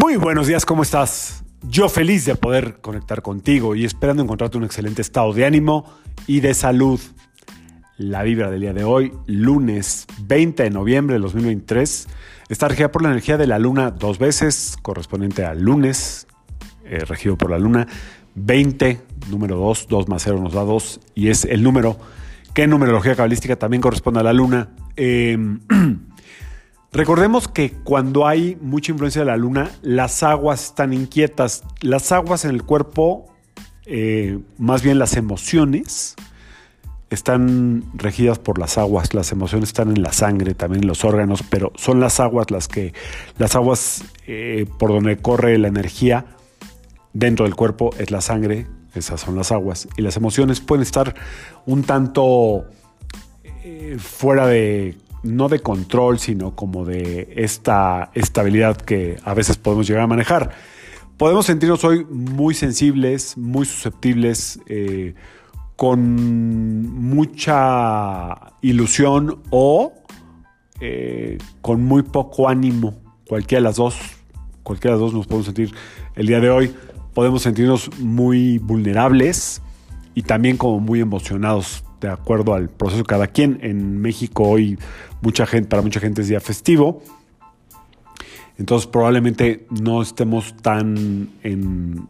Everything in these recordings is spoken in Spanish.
Muy buenos días, ¿cómo estás? Yo feliz de poder conectar contigo y esperando encontrarte un excelente estado de ánimo y de salud. La vibra del día de hoy, lunes 20 de noviembre de 2023, está regida por la energía de la luna dos veces, correspondiente al lunes, eh, regido por la luna. 20, número 2, 2 más 0 nos da 2 y es el número que en numerología cabalística también corresponde a la luna. Eh, Recordemos que cuando hay mucha influencia de la luna, las aguas están inquietas. Las aguas en el cuerpo, eh, más bien las emociones, están regidas por las aguas. Las emociones están en la sangre, también en los órganos, pero son las aguas las que, las aguas eh, por donde corre la energía dentro del cuerpo es la sangre, esas son las aguas. Y las emociones pueden estar un tanto eh, fuera de no de control, sino como de esta estabilidad que a veces podemos llegar a manejar. Podemos sentirnos hoy muy sensibles, muy susceptibles, eh, con mucha ilusión o eh, con muy poco ánimo. Cualquiera de las dos, cualquiera de las dos nos podemos sentir el día de hoy. Podemos sentirnos muy vulnerables y también como muy emocionados de acuerdo al proceso cada quien. En México hoy mucha gente, para mucha gente es día festivo. Entonces probablemente no estemos tan en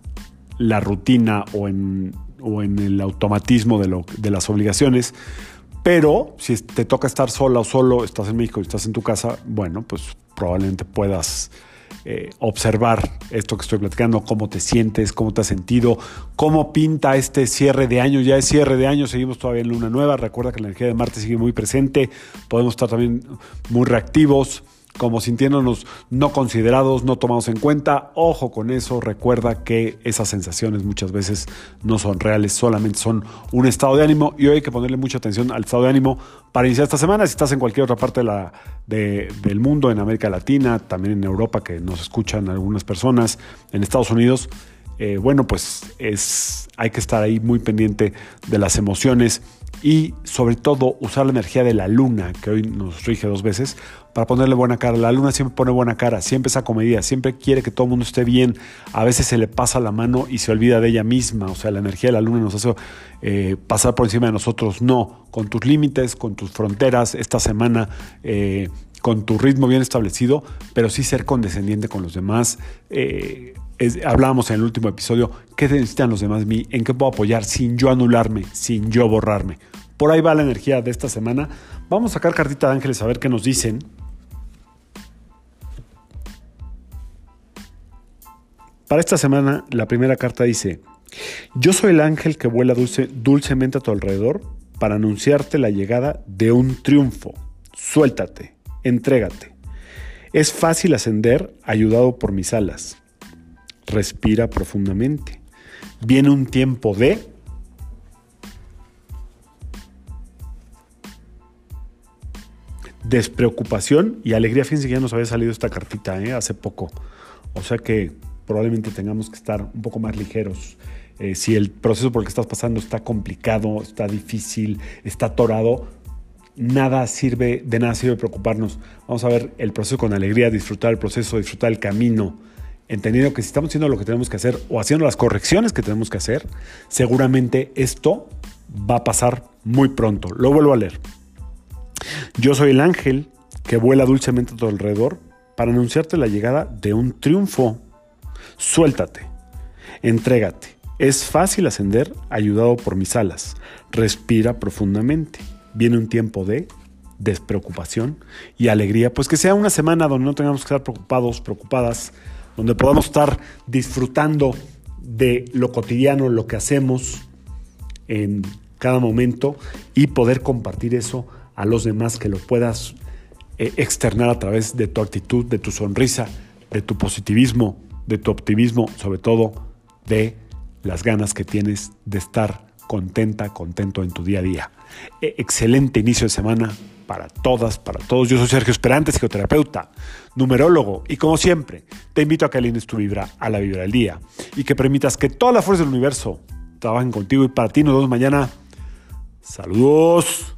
la rutina o en, o en el automatismo de, lo, de las obligaciones. Pero si te toca estar sola o solo, estás en México y estás en tu casa, bueno, pues probablemente puedas eh, observar esto que estoy platicando, cómo te sientes, cómo te has sentido, cómo pinta este cierre de año. Ya es cierre de año, seguimos todavía en luna nueva. Recuerda que la energía de Marte sigue muy presente, podemos estar también muy reactivos como sintiéndonos no considerados, no tomados en cuenta. Ojo con eso, recuerda que esas sensaciones muchas veces no son reales, solamente son un estado de ánimo y hoy hay que ponerle mucha atención al estado de ánimo para iniciar esta semana. Si estás en cualquier otra parte de la, del mundo, en América Latina, también en Europa, que nos escuchan algunas personas, en Estados Unidos, eh, bueno, pues es, hay que estar ahí muy pendiente de las emociones y sobre todo usar la energía de la luna, que hoy nos rige dos veces, para ponerle buena cara. La luna siempre pone buena cara, siempre es acomedida, siempre quiere que todo el mundo esté bien. A veces se le pasa la mano y se olvida de ella misma. O sea, la energía de la luna nos hace eh, pasar por encima de nosotros. No, con tus límites, con tus fronteras, esta semana. Eh, con tu ritmo bien establecido, pero sí ser condescendiente con los demás. Hablábamos en el último episodio, ¿qué necesitan los demás de mí? ¿En qué puedo apoyar sin yo anularme, sin yo borrarme? Por ahí va la energía de esta semana. Vamos a sacar cartita de ángeles a ver qué nos dicen. Para esta semana, la primera carta dice, yo soy el ángel que vuela dulcemente a tu alrededor para anunciarte la llegada de un triunfo. Suéltate, entrégate. Es fácil ascender ayudado por mis alas. Respira profundamente. Viene un tiempo de despreocupación y alegría. Fíjense que ya nos había salido esta cartita ¿eh? hace poco. O sea que probablemente tengamos que estar un poco más ligeros. Eh, si el proceso por el que estás pasando está complicado, está difícil, está atorado, nada sirve, de nada sirve preocuparnos. Vamos a ver el proceso con alegría, disfrutar el proceso, disfrutar el camino, entendiendo que si estamos haciendo lo que tenemos que hacer o haciendo las correcciones que tenemos que hacer, seguramente esto va a pasar muy pronto. Lo vuelvo a leer. Yo soy el ángel que vuela dulcemente a tu alrededor para anunciarte la llegada de un triunfo. Suéltate, entrégate. Es fácil ascender ayudado por mis alas. Respira profundamente. Viene un tiempo de despreocupación y alegría, pues que sea una semana donde no tengamos que estar preocupados, preocupadas, donde podamos estar disfrutando de lo cotidiano, lo que hacemos en cada momento y poder compartir eso a los demás, que lo puedas eh, externar a través de tu actitud, de tu sonrisa, de tu positivismo, de tu optimismo, sobre todo de las ganas que tienes de estar contenta, contento en tu día a día. E, excelente inicio de semana para todas, para todos. Yo soy Sergio Esperante, psicoterapeuta, numerólogo, y como siempre, te invito a que alines tu vibra a la vibra del día y que permitas que toda la fuerza del universo trabajen contigo y para ti nos vemos mañana. Saludos.